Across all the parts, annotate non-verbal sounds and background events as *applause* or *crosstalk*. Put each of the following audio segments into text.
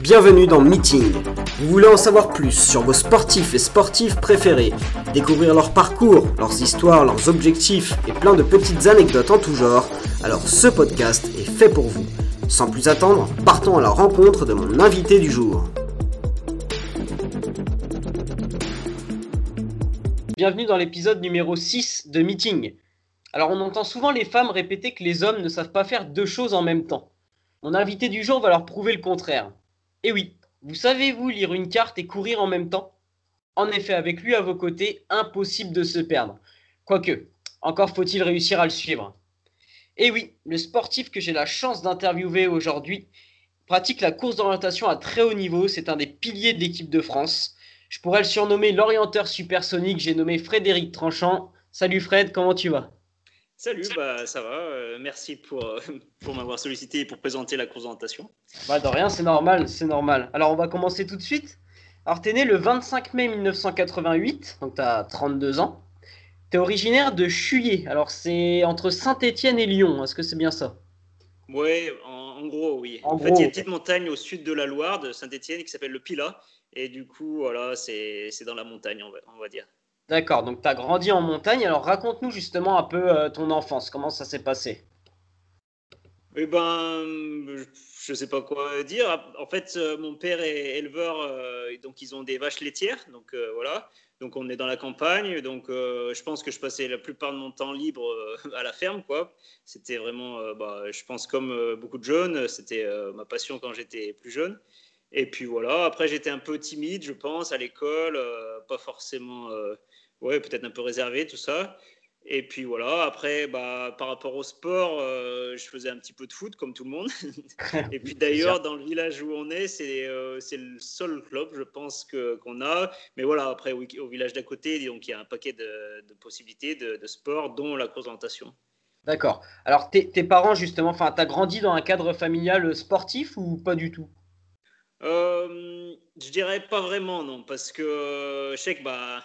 Bienvenue dans Meeting. Vous voulez en savoir plus sur vos sportifs et sportives préférés, découvrir leur parcours, leurs histoires, leurs objectifs et plein de petites anecdotes en tout genre, alors ce podcast est fait pour vous. Sans plus attendre, partons à la rencontre de mon invité du jour. Bienvenue dans l'épisode numéro 6 de Meeting. Alors on entend souvent les femmes répéter que les hommes ne savent pas faire deux choses en même temps. Mon invité du jour va leur prouver le contraire. Et oui, vous savez-vous lire une carte et courir en même temps? En effet, avec lui à vos côtés, impossible de se perdre. Quoique, encore faut-il réussir à le suivre. Et oui, le sportif que j'ai la chance d'interviewer aujourd'hui pratique la course d'orientation à très haut niveau, c'est un des piliers de l'équipe de France. Je pourrais le surnommer l'orienteur supersonique, j'ai nommé Frédéric Tranchant. Salut Fred, comment tu vas? Salut, bah, ça va. Euh, merci pour, euh, *laughs* pour m'avoir sollicité et pour présenter la présentation. Bah, de rien, c'est normal, c'est normal. Alors, on va commencer tout de suite. Alors, tu es né le 25 mai 1988, donc tu as 32 ans. Tu es originaire de Chuyer. Alors, c'est entre Saint-Étienne et Lyon. Est-ce que c'est bien ça? Oui, en, gros, oui. En, fait, il y a une petite montagne au sud de la Loire, de Saint-Étienne, qui s'appelle le Pilat. Et du coup, voilà, c'est dans la montagne, on va dire. D'accord, donc tu as grandi en montagne. Alors raconte-nous justement un peu euh, ton enfance, comment ça s'est passé? Eh ben, je sais pas quoi dire. En fait, euh, mon père est éleveur, euh, donc ils ont des vaches laitières, donc voilà. Donc on est dans la campagne, donc je pense que je passais la plupart de mon temps libre à la ferme, quoi. C'était vraiment, bah, je pense comme beaucoup de jeunes, c'était ma passion quand j'étais plus jeune. Et puis voilà, après j'étais un peu timide, je pense, à l'école, pas forcément ouais, peut-être un peu réservé, tout ça. Et puis voilà, après, bah, par rapport au sport, euh, je faisais un petit peu de foot comme tout le monde. *laughs* et puis d'ailleurs, dans le village où on est, c'est euh, le seul club, je pense, qu'on a. Mais voilà, après, au, village d'à côté, donc il y a un paquet de, possibilités de, de, sport, dont la présentation. D'accord. Alors, tes, parents, justement, enfin, tu as grandi dans un cadre familial sportif ou pas du tout? Euh, Je dirais pas vraiment, non, parce que je sais que bah,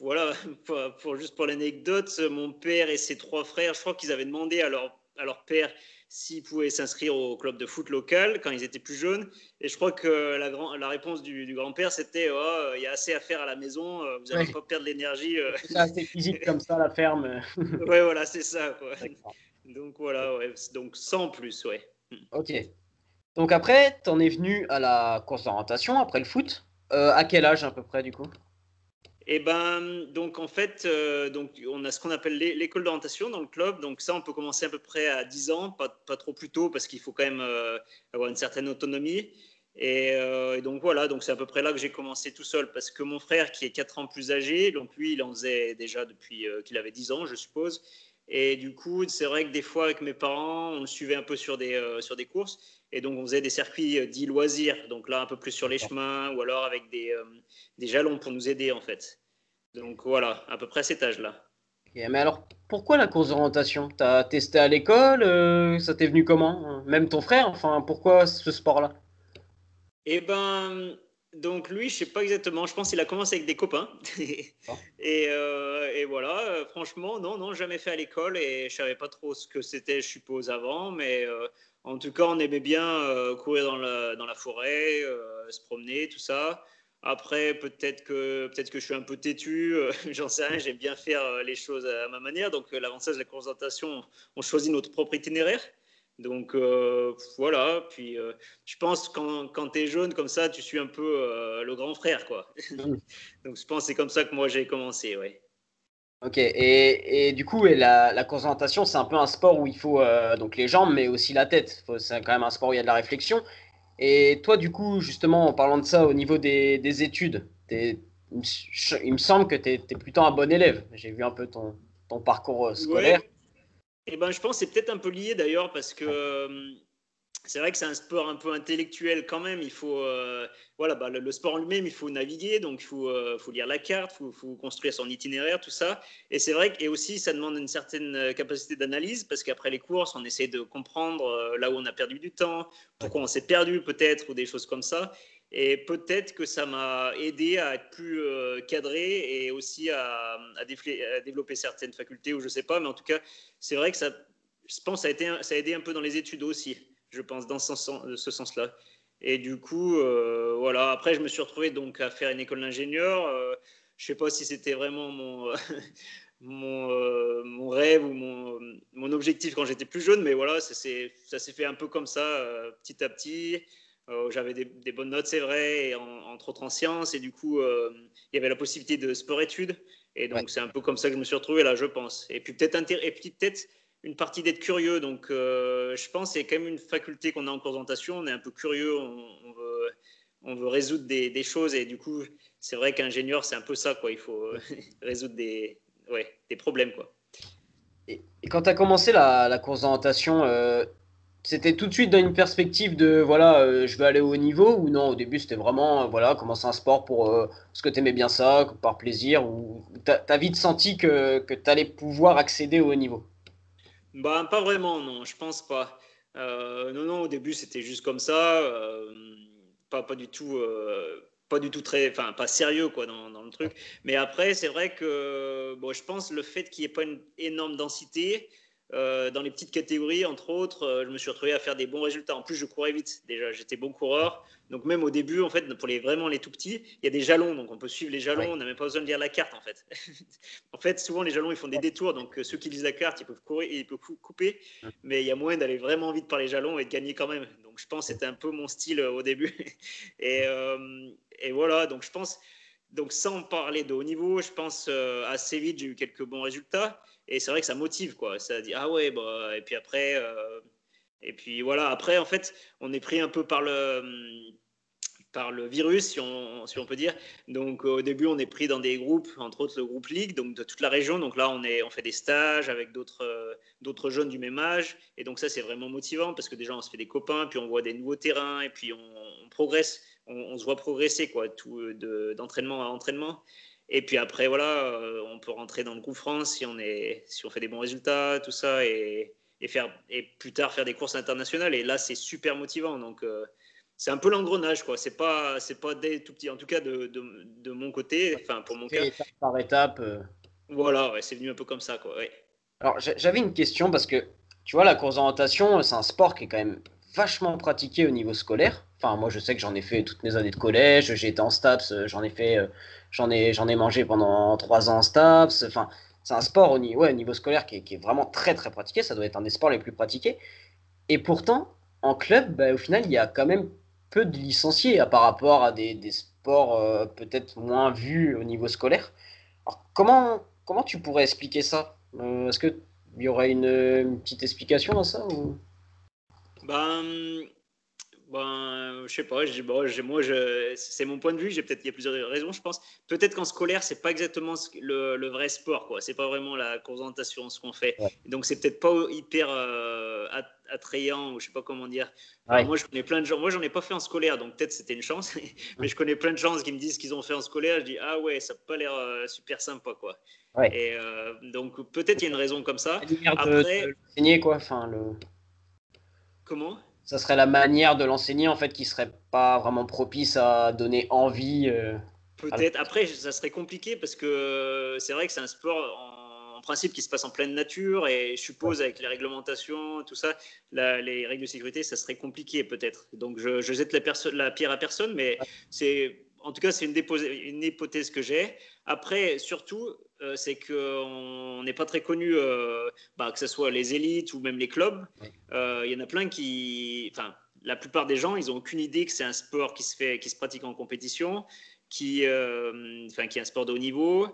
voilà, *laughs* pour, juste pour l'anecdote, mon père et ses trois frères, je crois qu'ils avaient demandé à leur, à leur père s'ils pouvaient s'inscrire au club de foot local quand ils étaient plus jeunes. Et je crois que la, grand, la réponse du, grand-père, c'était oh, il y a assez à faire à la maison, euh, vous n'allez pas perdre l'énergie. Euh. C'est assez physique comme ça, la ferme. *laughs* oui, voilà, c'est ça. Donc voilà, ouais. donc sans plus, ouais. Ok. Donc après, tu en es venu à la course d'orientation après le foot. Euh, à quel âge à peu près du coup? Et eh ben, donc en fait, euh, donc on a ce qu'on appelle l'école d'orientation dans le club. Donc ça, on peut commencer à peu près à 10 ans, pas, trop plus tôt parce qu'il faut quand même euh, avoir une certaine autonomie. Euh, et, donc voilà, donc c'est à peu près là que j'ai commencé tout seul parce que mon frère qui est 4 ans plus âgé, donc lui, il en faisait déjà depuis qu'il avait 10 ans, je suppose. Et du coup, c'est vrai que des fois, avec mes parents, on le suivait un peu sur des, sur des courses. Et donc, on faisait des circuits dits loisirs. Donc là, un peu plus sur les chemins ou alors avec des, des jalons pour nous aider, en fait. Donc voilà, à peu près cet âge-là. mais alors, pourquoi la course d'orientation? T'as testé à l'école euh, Ça t'est venu comment? Même ton frère Enfin, pourquoi ce sport-là? Eh ben, donc lui, je sais pas exactement. Je pense qu'il a commencé avec des copains. *laughs* Euh, et, voilà, franchement, non, non, jamais fait à l'école et je savais pas trop ce que c'était, je suppose, avant. Mais euh, en tout cas, on aimait bien courir dans la, dans la forêt, se promener, tout ça. Après, peut-être que, peut que je suis un peu têtu, euh, *laughs* j'en sais rien, j'aime bien faire euh, les choses à ma manière. Donc, euh, l'avantage de la présentation, on choisit notre propre itinéraire. Donc, voilà. Puis, je pense quand, quand tu es jeune comme ça, tu suis un peu le grand frère, quoi. *laughs* donc, je pense que c'est comme ça que moi j'ai commencé, ouais. Ok, et, et, du coup, et la, la concentration, c'est un peu un sport où il faut donc les jambes, mais aussi la tête. C'est quand même un sport où il y a de la réflexion. Et toi, du coup, justement, en parlant de ça, au niveau des, des études, il me semble que tu es, plutôt un bon élève. J'ai vu un peu ton, ton parcours euh, scolaire. Et eh ben, je pense que c'est peut-être un peu lié d'ailleurs parce que euh, c'est vrai que c'est un sport un peu intellectuel quand même. Il faut, euh, voilà, bah, le, sport en lui-même, il faut naviguer, donc il faut, euh, lire la carte, il faut, construire son itinéraire, tout ça. Et c'est vrai que, et aussi, ça demande une certaine euh, capacité d'analyse parce qu'après les courses, on essaie de comprendre là où on a perdu du temps, pourquoi on s'est perdu peut-être, ou des choses comme ça. Et peut-être que ça m'a aidé à être plus cadré et aussi à, développer certaines facultés, ou je sais pas, mais en tout cas, c'est vrai que ça je pense ça ça a aidé un peu dans les études aussi, je pense, dans ce, ce sens-là. Et du coup, euh, voilà. Après, je me suis retrouvé donc à faire une école d'ingénieur. Euh, je sais pas si c'était vraiment mon, *laughs* mon, euh, mon, rêve ou mon, mon objectif quand j'étais plus jeune, mais voilà, ça s'est fait un peu comme ça, petit à petit. J'avais des, des, bonnes notes, c'est vrai, et entre autres en sciences. Et du coup, il y avait la possibilité de sport-études. Et donc, c'est un peu comme ça que je me suis retrouvé là, je pense. Et puis peut-être peut une partie d'être curieux. Donc, euh, je pense que c'est quand même une faculté qu'on a en présentation. On est un peu curieux, on, veut, résoudre des, choses. Et du coup, c'est vrai qu'ingénieur, c'est un peu ça. Quoi. Il faut *laughs* résoudre des, ouais, des problèmes. Quoi. Et, quand tu as commencé la, la course d'orientation, euh, c'était tout de suite dans une perspective de voilà, euh, je vais aller au haut niveau ou non? Au début, c'était vraiment voilà, commencer un sport pour ce parce que tu aimais bien ça, par plaisir ou tu as, vite senti que, que tu allais pouvoir accéder au haut niveau? Bah, Pas vraiment, non, je pense pas. Euh, non, non, au début, c'était juste comme ça, euh, pas, pas du tout. Euh, pas du tout très, enfin pas sérieux quoi dans, dans le truc. Mais après, c'est vrai que bon, je pense le fait qu'il n'y ait pas une énorme densité, euh, dans les petites catégories, entre autres, euh, je me suis retrouvé à faire des bons résultats. En plus, je courais vite. Déjà, j'étais bon coureur. Donc même au début, en fait, pour les vraiment les tout petits, il y a des jalons. Donc on peut suivre les jalons. On n'a même pas besoin de lire la carte, en fait. *laughs* en fait, souvent les jalons, ils font des détours. Donc euh, ceux qui lisent la carte, ils peuvent courir, ils peuvent couper. Mais il y a moyen d'aller vraiment vite par les jalons et de gagner quand même. Donc je pense que c'était un peu mon style au début. *laughs* et, et voilà. Donc je pense. Donc sans parler de haut niveau, je pense assez vite, j'ai eu quelques bons résultats. Et c'est vrai que ça motive, quoi. Ça dit, ah ouais, bah, et puis après, euh, et puis voilà, après, en fait, on est pris un peu par le, par le virus, si on, si on peut dire. Donc au début, on est pris dans des groupes, entre autres le groupe Ligue, donc de toute la région. Donc là, on, est, on fait des stages avec d'autres d'autres jeunes du même âge. Et donc ça, c'est vraiment motivant parce que déjà, on se fait des copains, puis on voit des nouveaux terrains, et puis on, progresse, on, se voit progresser, quoi, tout d'entraînement à entraînement. Et puis après, voilà, euh, on peut rentrer dans le groupe France si on, est, si on fait des bons résultats, tout ça, et, et, faire, et plus tard faire des courses internationales. Et là, c'est super motivant. Donc, euh, c'est un peu l'engrenage, quoi. C'est pas, c'est pas dès tout petit. En tout cas, de, de, de mon côté, enfin, pour mon cas. Étape par étape. Euh. Voilà, ouais, c'est venu un peu comme ça, quoi. Ouais. Alors, j'avais une question parce que, tu vois, la course d'orientation, c'est un sport qui est quand même vachement pratiqué au niveau scolaire. Enfin, moi, je sais que j'en ai fait toutes mes années de collège, j'ai été en STAPS, j'en ai fait J'en ai, j'en ai mangé pendant trois ans en STAPS. Enfin, c'est un sport au niveau, ouais, niveau scolaire qui est, vraiment très très pratiqué. Ça doit être un des sports les plus pratiqués. Et pourtant, en club, bah, au final, il y a quand même peu de licenciés par rapport à des, sports euh, peut-être moins vus au niveau scolaire. Alors, comment, comment tu pourrais expliquer ça? Euh, Est-ce qu'il y aurait une, petite explication à ça. Ben, ben, je sais pas, je, bon, moi, c'est mon point de vue. J'ai peut-être il y a plusieurs raisons, je pense. Peut-être qu'en scolaire, c'est pas exactement le, le, vrai sport, quoi. C'est pas vraiment la concentration ce qu'on fait. Donc c'est peut-être pas hyper euh, attrayant ou je sais pas comment dire. moi, je connais plein de gens. Moi, j'en ai pas fait en scolaire, donc peut-être c'était une chance. *laughs* Mais je connais plein de gens qui me disent qu'ils ont fait en scolaire. Je dis ah ouais, ça n'a pas l'air euh, super sympa, quoi. Et euh, donc peut-être il y a une raison comme ça. Après, de, quoi. Enfin le. Comment? Ça serait la manière de l'enseigner en fait qui serait pas vraiment propice à donner envie. Euh, Peut-être. Après, ça serait compliqué parce que euh, c'est vrai que c'est un sport en, principe qui se passe en pleine nature et je suppose avec les réglementations, tout ça, les règles de sécurité, ça serait compliqué peut-être. Donc je, jette la, la, pierre à personne, mais c'est en tout cas c'est une, une hypothèse que j'ai. Après, surtout, euh, c'est qu'on n'est pas très connu, euh, bah, que ce soit les élites ou même les clubs. Euh, il y en a plein qui. Enfin, la plupart des gens, ils n'ont aucune idée que c'est un sport qui se, fait, qui se pratique en compétition, qui, enfin, qui est un sport de haut niveau.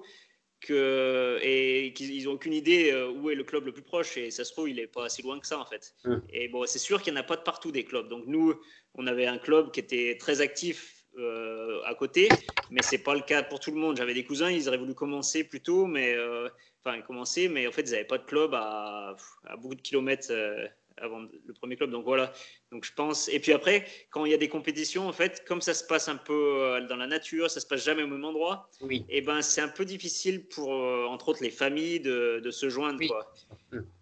Que, et qu'ils n'ont aucune idée où est le club le plus proche et ça se trouve il n'est pas assez loin que ça en fait et bon c'est sûr qu'il n'y en a pas de partout des clubs donc nous on avait un club qui était très actif euh, à côté, mais c'est pas le cas pour tout le monde. J'avais des cousins, ils auraient voulu commencer plus tôt, mais euh, enfin commencer, mais en fait ils n'avaient pas de club à, à beaucoup de kilomètres euh, avant le premier club. Donc voilà. Donc je pense. Et puis après, quand il y a des compétitions, en fait, comme ça se passe un peu euh, dans la nature, ça se passe jamais au même endroit. Oui. Et eh ben c'est un peu difficile pour, euh, entre autres, les familles de, de se joindre. Quoi.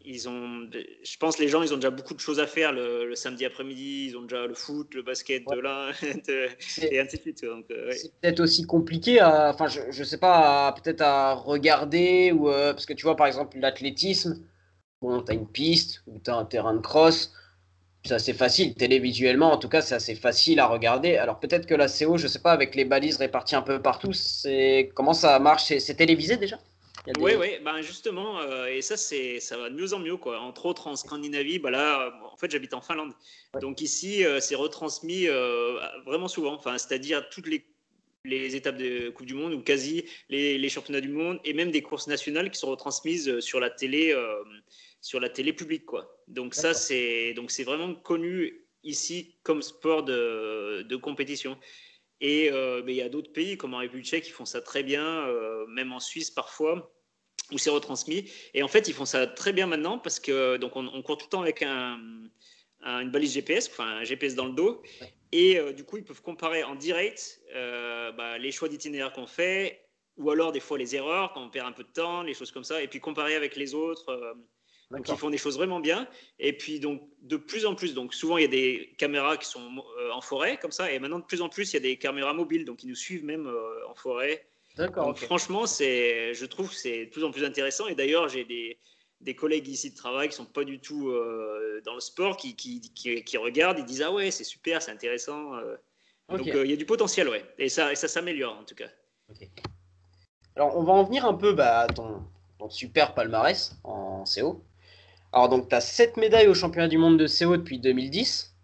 Ils ont, je pense, les gens, ils ont déjà beaucoup de choses à faire le, samedi après-midi. Ils ont déjà le foot, le basket de là, *laughs* et ainsi de suite. Euh, c'est peut-être aussi compliqué. Enfin, je, je sais pas, peut-être à regarder ou parce que tu vois, par exemple, l'athlétisme bon, tu as une piste ou tu as un terrain de cross. C'est assez facile, télévisuellement en tout cas, c'est assez facile à regarder. Alors peut-être que la CO, je sais pas, avec les balises réparties un peu partout, c'est comment ça marche? C'est télévisé déjà? Oui, oui, ben justement, euh, et ça, c'est, ça va de mieux en mieux. Quoi. Entre autres, en Scandinavie, bah là, en fait, j'habite en Finlande. Donc ici, euh, c'est retransmis euh, vraiment souvent. Enfin, c'est-à-dire toutes les, les, étapes de Coupe du Monde, ou quasi les, les, championnats du monde, et même des courses nationales qui sont retransmises sur la télé, sur la télé publique. Quoi. Donc ça, c'est, donc c'est vraiment connu ici comme sport de, de compétition. Et il y a d'autres pays comme en République tchèque qui font ça très bien, même en Suisse parfois où c'est retransmis. Et en fait, ils font ça très bien maintenant parce que donc on, court tout le temps avec un, une balise GPS, enfin un GPS dans le dos. Et euh, du coup, ils peuvent comparer en direct euh, bah, les choix d'itinéraire qu'on fait, ou alors des fois les erreurs quand on perd un peu de temps, les choses comme ça, et puis comparer avec les autres. Euh, donc ils font des choses vraiment bien. Et puis donc de plus en plus, donc souvent il y a des caméras qui sont en forêt comme ça, et maintenant de plus en plus il y a des caméras mobiles, donc ils nous suivent même en forêt. D'accord. Franchement, c'est, je trouve que c'est de plus en plus intéressant. Et d'ailleurs, j'ai des, des, collègues ici de travail qui sont pas du tout euh, dans le sport, qui, qui, qui, regardent, ils disent ah ouais, c'est super, c'est intéressant. Euh. Donc euh, il y a du potentiel, ouais. Et ça, et ça s'améliore en tout cas. Alors on va en venir un peu bah, à ton, ton super palmarès en CO. Alors donc tu as 7 médailles au championnat du monde de CO depuis 2010.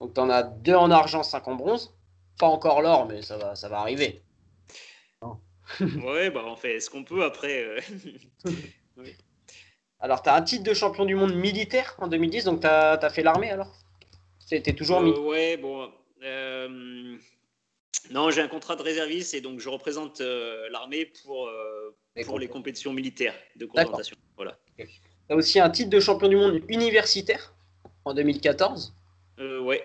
Donc tu en as 2 en argent, 5 en bronze. Pas encore l'or, mais ça va, ça va arriver. ouais, bah on fait ce qu'on peut après. *laughs* Alors, tu as un titre de champion du monde militaire en 2010, donc tu as, fait l'armée alors? C'était toujours euh, Ouais, bon. Euh, non, j'ai un contrat de réserviste et donc je représente l'armée pour, pour les compétitions militaires de confrontation. Voilà. Tu as aussi un titre de champion du monde universitaire en 2014 Ouais.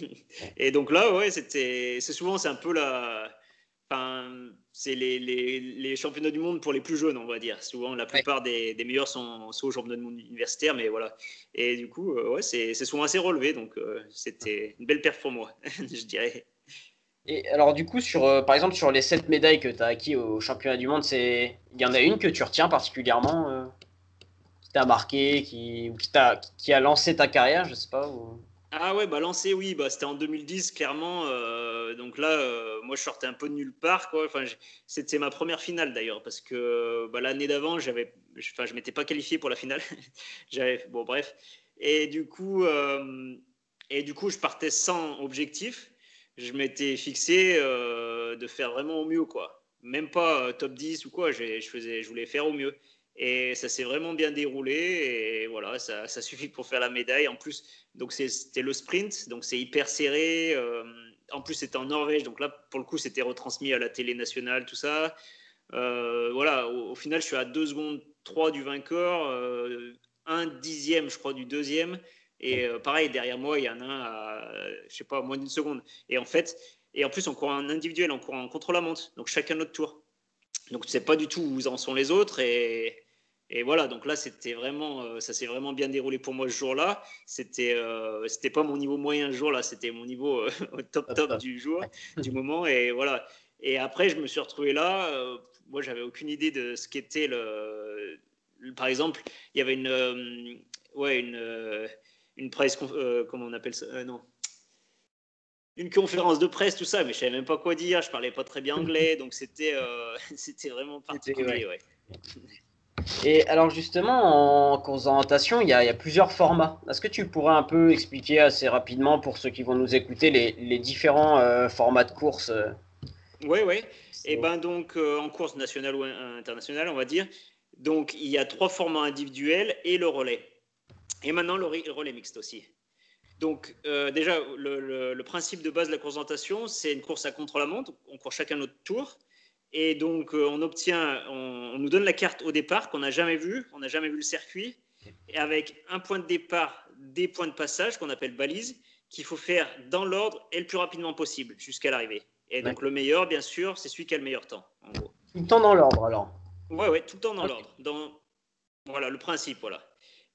*laughs* et donc là, ouais, c'était, c'est souvent, c'est un peu la Enfin, c'est les, les, les, championnats du monde pour les plus jeunes, on va dire. Souvent, la plupart des, des, meilleurs sont, sont, aux championnats du monde universitaires, mais voilà. Et du coup, euh, ouais, c'est souvent assez relevé, donc euh, c'était une belle perf pour moi, *laughs* je dirais. Et alors, du coup, sur, euh, par exemple, sur les 7 médailles que tu as acquis au championnat du monde, il y en a une que tu retiens particulièrement, qui t'a marqué, qui, qui, a, qui a lancé ta carrière, je sais pas ou... Ah ouais, bah lancé, oui, bah, c'était en 2010, clairement. Euh, donc là, euh, moi, je sortais un peu de nulle part. Quoi. Enfin, c'était ma première finale d'ailleurs, parce que bah, l'année d'avant, j'avais, enfin, je m'étais pas qualifié pour la finale. *laughs* j'avais, bon, bref. Et du coup, euh, et du coup, je partais sans objectif. Je m'étais fixé de faire vraiment au mieux, quoi. Même pas top 10 ou quoi. Je faisais, je voulais faire au mieux. Et ça s'est vraiment bien déroulé. Et voilà, ça, suffit pour faire la médaille. En plus, donc c'était le sprint, donc c'est hyper serré. Euh, en plus, c'était en Norvège, donc là, pour le coup, c'était retransmis à la télé nationale, tout ça. Euh, voilà, au, final, je suis à 2 secondes 3 du vainqueur, euh, un dixième, je crois, du deuxième. Et pareil, derrière moi, il y en a un à, je sais pas, moins d'une seconde. Et en fait, et en plus, on court en individuel, on court en contre-la-montre, donc chacun notre tour. Donc, tu sais pas du tout où en sont les autres. Et, et voilà, donc là, c'était vraiment, euh, ça s'est vraiment bien déroulé pour moi ce jour-là. C'était, euh, c'était pas mon niveau moyen ce jour-là, c'était mon niveau euh, *laughs* au top top du jour, du moment. Et voilà. Et après, je me suis retrouvé là. moi, j'avais aucune idée de ce qu'était le, Par exemple, il y avait une, ouais, une, une presse, comment on appelle ça Non, une conférence de presse, tout ça, mais je savais même pas quoi dire. Je parlais pas très bien anglais, *laughs* donc c'était, *laughs* c'était vraiment particulier. Ouais. Et alors justement, en course d'orientation, il, y, a plusieurs formats. Est-ce que tu pourrais un peu expliquer assez rapidement pour ceux qui vont nous écouter les, différents euh, formats de course Oui, oui. Et ben donc euh, en course nationale ou internationale, on va dire. Donc il y a trois formats individuels et le relais. Et maintenant le relais mixte aussi. Donc euh, déjà, le, le, principe de base de la course d'orientation, c'est une course à contre-la-montre. On court chacun notre tour. Et donc, euh, on obtient, on, nous donne la carte au départ qu'on n'a jamais vue, on n'a jamais vu le circuit, et avec un point de départ, des points de passage qu'on appelle balises, qu'il faut faire dans l'ordre et le plus rapidement possible jusqu'à l'arrivée. Et donc, le meilleur, bien sûr, c'est celui qui a le meilleur temps, en gros. Tout le temps dans l'ordre, alors Ouais, ouais, tout le temps dans l'ordre. Dans... Voilà, le principe, voilà.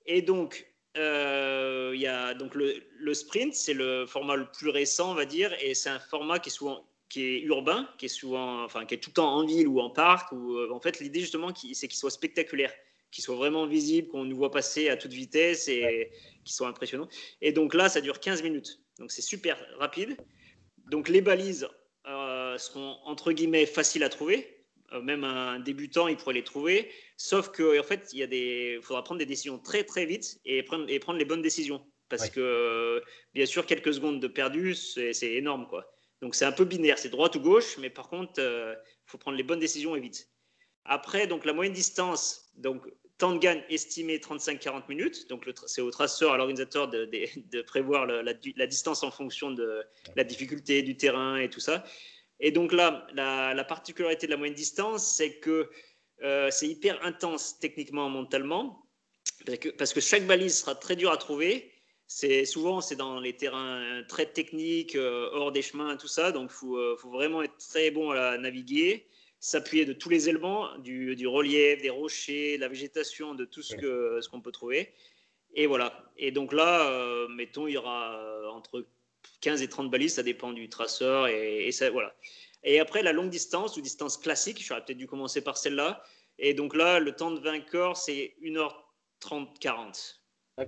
Et donc, euh, il y a donc le, le sprint, c'est le format le plus récent, on va dire, et c'est un format qui est souvent qui est urbain, qui est souvent, enfin, qui est tout le temps en ville ou en parc. Ou, euh, en fait, l'idée justement, c'est qu'il soit spectaculaire, qui soient vraiment visibles, qu'on nous voit passer à toute vitesse et qui sont impressionnants. Et donc là, ça dure 15 minutes. Donc c'est super rapide. Donc les balises euh, seront entre guillemets faciles à trouver. Euh, même un débutant, il pourrait les trouver. Sauf qu'en en fait, il y a des, faudra prendre des décisions très très vite et prendre, et prendre les bonnes décisions. Parce que bien sûr, quelques secondes de perdu, c'est énorme. quoi. Donc c'est un peu binaire, c'est droite ou gauche, mais par contre, il euh, faut prendre les bonnes décisions et vite. Après, donc la moyenne distance, donc temps de gagne estimé 35-40 minutes. Donc, c'est au traceur, à l'organisateur de, prévoir la, distance en fonction de la difficulté du terrain et tout ça. Et donc là, la, particularité de la moyenne distance, c'est que euh, c'est hyper intense techniquement, mentalement, parce que, chaque balise sera très dure à trouver. C'est souvent c'est dans les terrains très techniques, euh, hors des chemins, tout ça. Donc, il faut, euh, faut, vraiment être très bon à naviguer s'appuyer de tous les éléments, du, relief, des rochers, de la végétation, de tout ce qu'on ce qu'on peut trouver. Et voilà. Et donc là, euh, mettons, il y aura euh, entre 15 et 30 balises, ça dépend du traceur. Et, ça, voilà. Et après, la longue distance, ou distance classique, j'aurais peut-être dû commencer par celle-là. Et donc là, le temps de vainqueur, c'est 1h30-40.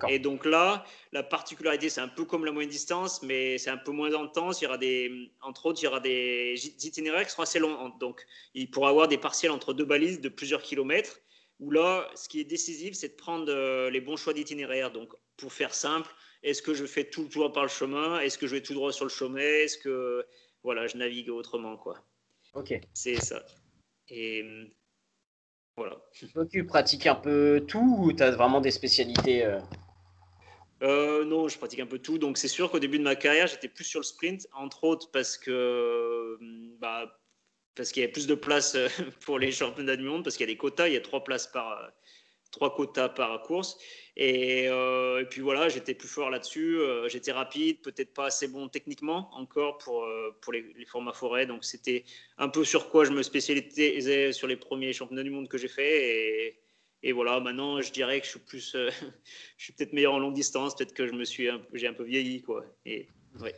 Et donc là, la particularité, c'est un peu comme la moyenne distance, mais c'est un peu moins intense. Il y aura des, entre autres, il y aura des itinéraires qui seront assez longs. Donc, il pourra avoir des partiels entre deux balises de plusieurs kilomètres. Où là, ce qui est décisif, c'est de prendre euh, les bons choix d'itinéraire. Donc, pour faire simple, est-ce que je fais tout le tour par le chemin? Est-ce que je vais tout droit sur le chemin? Est-ce que voilà, je navigue autrement quoi? Ok. C'est ça. Et voilà. tu pratiques un peu tout ou tu as vraiment des spécialités euh? Euh, non, je pratique un peu tout. Donc, c'est sûr qu'au début de ma carrière, j'étais plus sur le sprint, entre autres parce que bah, parce qu'il y avait plus de place euh, *laughs* pour les championnats du monde, parce qu'il y a des quotas, il y a trois places par trois quotas par course. Euh, et, puis voilà, j'étais plus fort là-dessus. Euh, j'étais rapide, peut-être pas assez bon techniquement encore pour, euh, pour les, formats forêt. Donc c'était un peu sur quoi je me spécialisais sur les premiers championnats du monde que j'ai fait. Et, et, voilà, maintenant je dirais que je suis plus, *laughs* je suis peut-être meilleur en longue distance. Peut-être que je me suis, j'ai un peu vieilli quoi. Et ouais.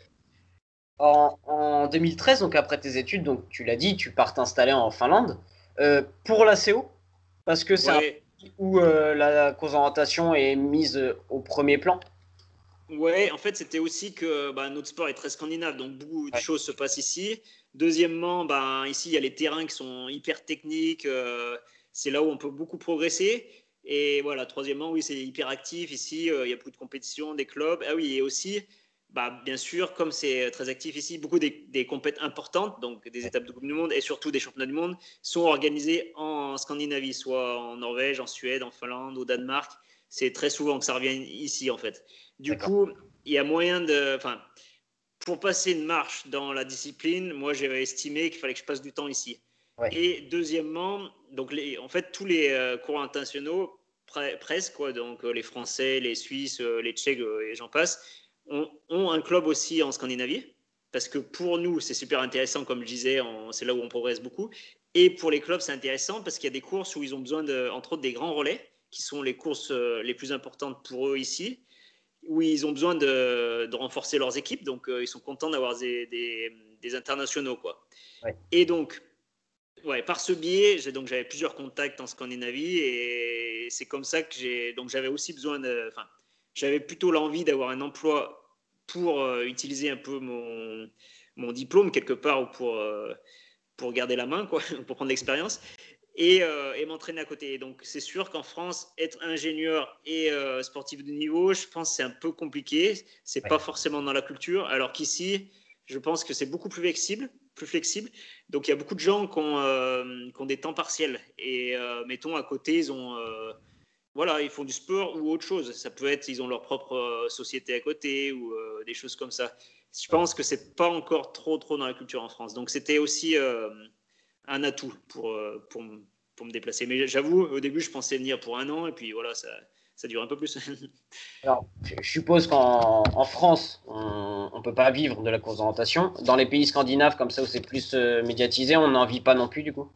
En, en, 2013, donc après tes études, donc tu l'as dit, tu pars t'installer en Finlande pour la CO parce que c'est où euh, la cause orientation est mise euh, au premier plan? Ouais, en fait, c'était aussi que bah, notre sport est très scandinave, donc beaucoup de choses se passent ici. Deuxièmement, bah, ici, il y a les terrains qui sont hyper techniques. Euh, c'est là où on peut beaucoup progresser. Et voilà, troisièmement, oui, c'est hyper actif ici. il y a beaucoup de compétitions, des clubs. Ah oui, et aussi, bah, bien sûr, comme c'est très actif ici, beaucoup des, des compétitions importantes, donc des étapes de Coupe du Monde et surtout des championnats du monde, sont organisées en Scandinavie, soit en Norvège, en Suède, en Finlande, au Danemark. C'est très souvent que ça revient ici, en fait. Du coup, il y a moyen de. Enfin, pour passer une marche dans la discipline, moi, j'avais estimé qu'il fallait que je passe du temps ici. Et deuxièmement, donc les, en fait, tous les euh, courants internationaux, presque, quoi, donc euh, les Français, les Suisses, euh, les Tchèques et j'en passe, ont, un club aussi en Scandinavie, parce que pour nous, c'est super intéressant, comme je disais, c'est là où on progresse beaucoup. Et pour les clubs, c'est intéressant parce qu'il y a des courses où ils ont besoin, de, entre autres, des grands relais, qui sont les courses euh, les plus importantes pour eux ici, où ils ont besoin de, renforcer leurs équipes. Donc, euh, ils sont contents d'avoir des, des, internationaux. Quoi. Et donc, ouais, par ce biais, donc j'avais plusieurs contacts en Scandinavie et c'est comme ça que j'ai. Donc, j'avais aussi besoin de. Enfin, j'avais plutôt l'envie d'avoir un emploi pour euh, utiliser un peu mon, mon, diplôme quelque part ou pour, euh, pour garder la main, quoi, *laughs* pour prendre l'expérience. Et, euh, et m'entraîner à côté. Donc, c'est sûr qu'en France, être ingénieur et sportif de niveau, je pense c'est un peu compliqué. C'est n'est pas forcément dans la culture. Alors qu'ici, je pense que c'est beaucoup plus flexible, plus flexible. Donc, il y a beaucoup de gens qui ont, qui ont des temps partiels. Et mettons, à côté, ils ont voilà, ils font du sport ou autre chose. Ça peut être, ils ont leur propre euh, société à côté ou euh, des choses comme ça. Je pense que c'est pas encore trop trop dans la culture en France. Donc c'était aussi euh, un atout pour, pour, pour, me déplacer. Mais j'avoue, au début, je pensais venir pour un an et puis voilà, ça, ça dure un peu plus. *laughs* Alors, je suppose qu'en en France, on ne peut pas vivre de la course d'orientation. Dans les pays scandinaves, comme ça, où c'est plus médiatisé, on n'en vit pas non plus, du coup?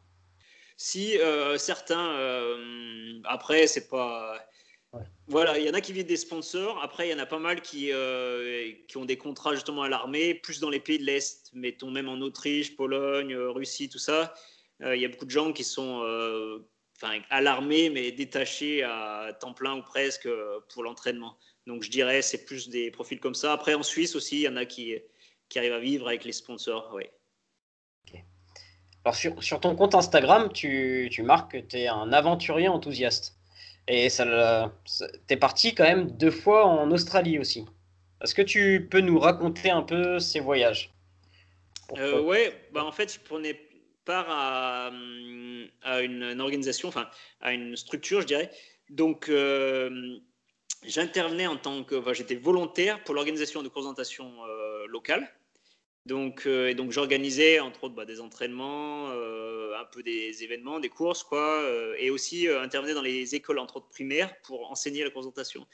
Si euh, certains, euh, après, c'est pas. Voilà, il y en a qui vivent des sponsors. Après, il y en a pas mal qui, euh, qui ont des contrats justement à l'armée, plus dans les pays de l'Est, mettons même en Autriche, Pologne, Russie, tout ça. Il y a beaucoup de gens qui sont à l'armée, mais détaché à temps plein ou presque pour l'entraînement. Donc je dirais c'est plus des profils comme ça. Après en Suisse aussi, il y en a qui, qui arrivent à vivre avec les sponsors. Oui. Alors sur, sur, ton compte Instagram, tu, tu marques que tu es un aventurier enthousiaste. Et ça, tu es parti quand même deux fois en Australie aussi. Est-ce que tu peux nous raconter un peu ces voyages? Euh, Ouais, bah en fait, je prenais part à, à une, organisation, enfin à une structure, je dirais. Donc, euh, j'intervenais en tant que. J'étais volontaire pour l'organisation de présentation euh, locale. Donc, euh, et donc j'organisais entre autres bah, des entraînements, euh, un peu des événements, des courses, quoi, euh, et aussi intervenais dans les écoles entre autres primaires pour enseigner la présentation.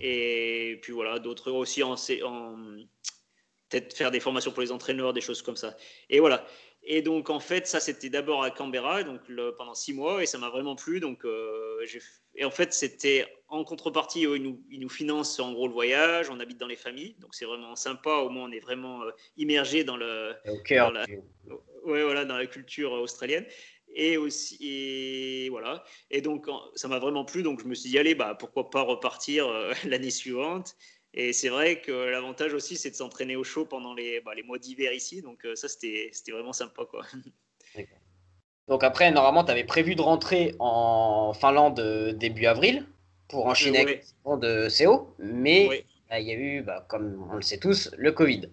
Et puis voilà, d'autres aussi en, en peut-être faire des formations pour les entraîneurs, des choses comme ça. Et voilà. Et donc en fait, ça c'était d'abord à Canberra, donc pendant six mois, et ça m'a vraiment plu. Donc j'ai et en fait, c'était en contrepartie, ils nous, ils nous, financent en gros le voyage, on habite dans les familles, donc c'est vraiment sympa. Au moins, on est vraiment euh, immergé dans le, dans la, ouais, voilà, dans la culture australienne. Et aussi, et voilà. Et donc, ça m'a vraiment plu. Donc, je me suis dit, allez, bah, pourquoi pas repartir euh, *laughs* l'année suivante. Et c'est vrai que l'avantage aussi, c'est de s'entraîner au chaud pendant les, bah, les mois d'hiver ici. Donc, euh, ça, c'était vraiment sympa, quoi. *laughs* Donc après, normalement, tu avais prévu de rentrer en Finlande euh, début avril pour enchaîner avec le de CO, mais bah, il y a eu, bah, comme on le sait tous, le Covid.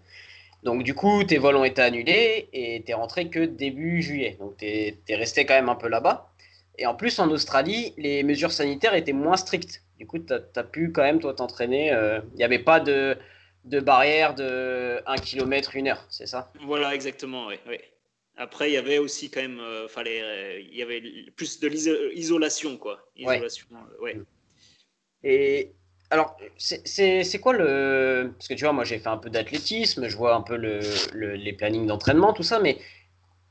Donc du coup, tes vols ont été annulés et tu es rentré que début juillet. Donc tu es, resté quand même un peu là-bas. Et en plus, en Australie, les mesures sanitaires étaient moins strictes. Du coup, tu as, pu quand même, toi, t'entraîner. Euh, il n'y avait pas de, de barrière de 1 km, 1 heure, c'est ça? Voilà, exactement, oui. oui. Après, il y avait aussi quand même, euh, fallait, euh, il y avait plus de l'isolation, quoi. Isolation, euh, ouais. Et alors, c'est quoi le. Parce que tu vois, moi j'ai fait un peu d'athlétisme, je vois un peu le, les plannings d'entraînement, tout ça, mais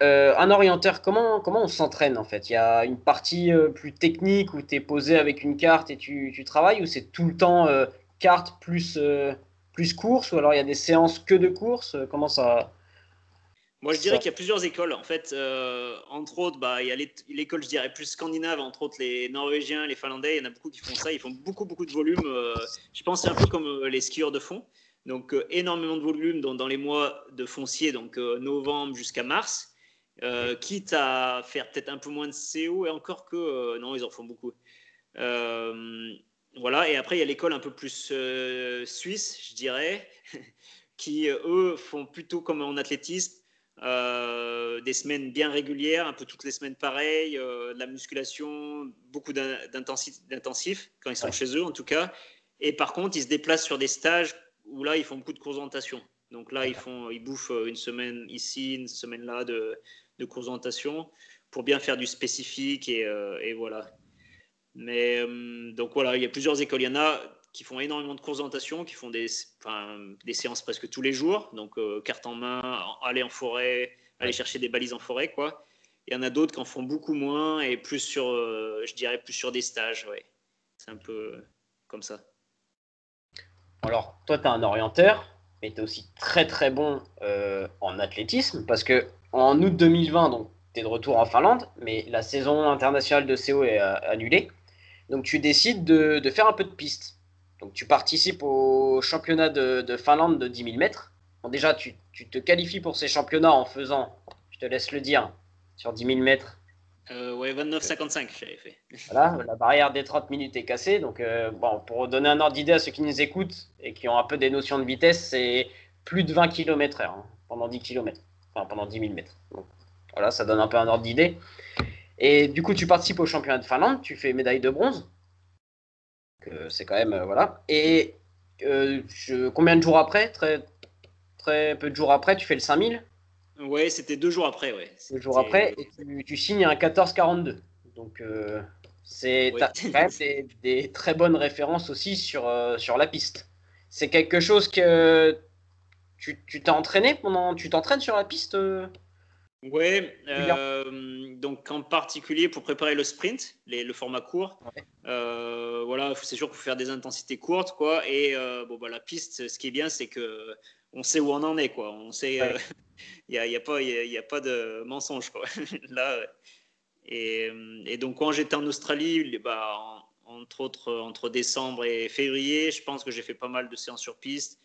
un orienteur, comment, comment on s'entraîne en fait? Il y a une partie plus technique où tu es posé avec une carte et tu, tu travailles, ou c'est tout le temps carte plus, plus course, ou alors il y a des séances que de course? Comment ça. Moi, je dirais qu'il y a plusieurs écoles. En fait, euh, entre autres, bah, il y a l'école, je dirais, plus scandinave, entre autres les Norvégiens, les Finlandais. Il y en a beaucoup qui font ça. Ils font beaucoup, beaucoup de volume. Euh, je pense c'est un peu comme euh, les skieurs de fond. Donc, énormément de volume dans, dans, les mois de foncier, donc novembre jusqu'à mars. Quitte à faire peut-être un peu moins de CO, et encore que, non, ils en font beaucoup. voilà, et après, il y a l'école un peu plus suisse, je dirais, *laughs* qui, eux, font plutôt comme en athlétisme euh, des semaines bien régulières, un peu toutes les semaines pareilles, euh, de la musculation, beaucoup d'intensifs quand ils sont chez eux en tout cas. Et par contre, ils se déplacent sur des stages où là, ils font beaucoup de présentation. Donc là, ils, font, ils bouffent une semaine ici, une semaine là de, de présentation pour bien faire du spécifique et, euh, voilà. Mais donc voilà, il y a plusieurs écoles. Il y en a qui font énormément de présentation, qui font des, séances presque tous les jours, donc euh, carte en main, aller en forêt, aller chercher des balises en forêt, quoi. Il y en a d'autres qui en font beaucoup moins et plus sur, euh, je dirais, plus sur des stages, ouais. C'est un peu comme ça. Alors, toi, tu es un orienteur, mais tu es aussi très très bon euh, en athlétisme, parce que en août 2020, donc tu es de retour en Finlande, mais la saison internationale de CO est annulée. Donc tu décides de, de faire un peu de piste. Donc tu participes au championnat de, Finlande de 10 000 mètres. déjà, tu, te qualifies pour ces championnats en faisant, je te laisse le dire, sur 10 000 mètres. Euh, ouais, 29,55 j'avais fait. Voilà, *laughs* la barrière des 30 minutes est cassée. Donc, euh, bon, pour donner un ordre d'idée à ceux qui nous écoutent et qui ont un peu des notions de vitesse, c'est plus de 20 km/h hein, pendant 10 km, enfin pendant 10 000 mètres. Donc, voilà, ça donne un peu un ordre d'idée. Et du coup, tu participes au championnat de Finlande, tu fais médaille de bronze c'est quand même euh, voilà. Et euh, combien de jours après, très très peu de jours après, tu fais le 5000 Ouais, c'était deux jours après, ouais. Deux jours après, et tu, signes un 14-42. Donc euh, c'est quand même des, très bonnes références aussi sur, sur la piste. C'est quelque chose que tu t'es entraîné pendant, tu t'entraînes sur la piste oui, euh, donc en particulier pour préparer le sprint, le format court. Euh, voilà, c'est sûr qu'il faut faire des intensités courtes, quoi. Et euh, bon, bah, la piste, ce qui est bien, c'est que on sait où on en est, quoi. On sait, il *laughs* n'y a, y a, pas, il a, pas de mensonge, quoi. *laughs* Là, Et, et donc, quand j'étais en Australie, bah, entre autres, entre décembre et février, je pense que j'ai fait pas mal de séances sur piste.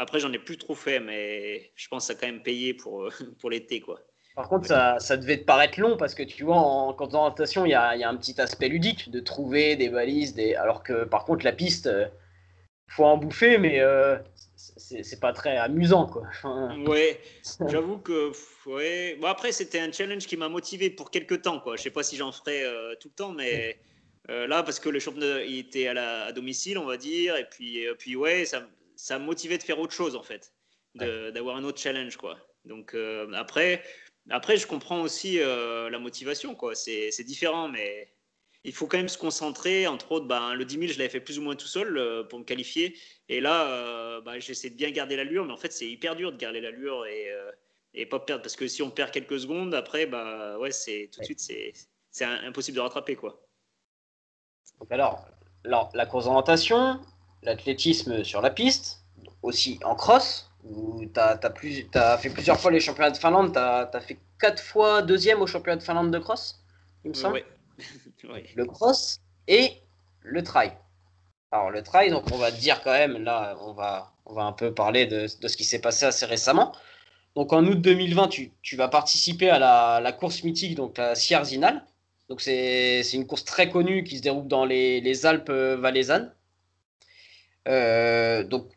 Après, j'en ai plus trop fait, mais je pense que ça a quand même payé pour, *laughs* pour l'été, quoi. Par contre, ça, ça, devait te paraître long parce que tu vois, en contentation, il y a, y a, un petit aspect ludique de trouver des balises, des... alors que par contre, la piste, euh, faut en bouffer, mais euh, c'est pas très amusant, quoi. ouais, *laughs* j'avoue que, ouais. Bon, après, c'était un challenge qui m'a motivé pour quelques temps, quoi. Je sais pas si j'en ferai euh, tout le temps, mais euh, là, parce que le championnat il était à, la, à domicile, on va dire, et puis, puis ouais, ça, ça me motivait de faire autre chose, en fait, d'avoir un autre challenge, quoi. Donc après. Après, je comprends aussi euh, la motivation, quoi. C'est différent, mais il faut quand même se concentrer. Entre autres, ben, le 10 000, je l'avais fait plus ou moins tout seul euh, pour me qualifier. Et là, euh, ben, j'essaie de bien garder l'allure, mais en fait, c'est hyper dur de garder l'allure et, et pas perdre. Parce que si on perd quelques secondes, après, bah, ouais, c'est tout de suite, c'est impossible de rattraper, quoi. Donc alors, alors la course d'orientation, l'athlétisme sur la piste, aussi en cross, où tu as, as, fait plusieurs fois les championnats de Finlande, tu as, fait quatre fois deuxième au championnat de Finlande de cross, il me semble. *laughs* Le cross et le trail. Alors le trail, donc on va dire quand même, là on va, on va un peu parler de, de ce qui s'est passé assez récemment. Donc en août 2020, tu, tu vas participer à la, la, course mythique, donc la Sierzinal. Donc c'est une course très connue qui se déroule dans les, les Alpes valaisannes. Euh, donc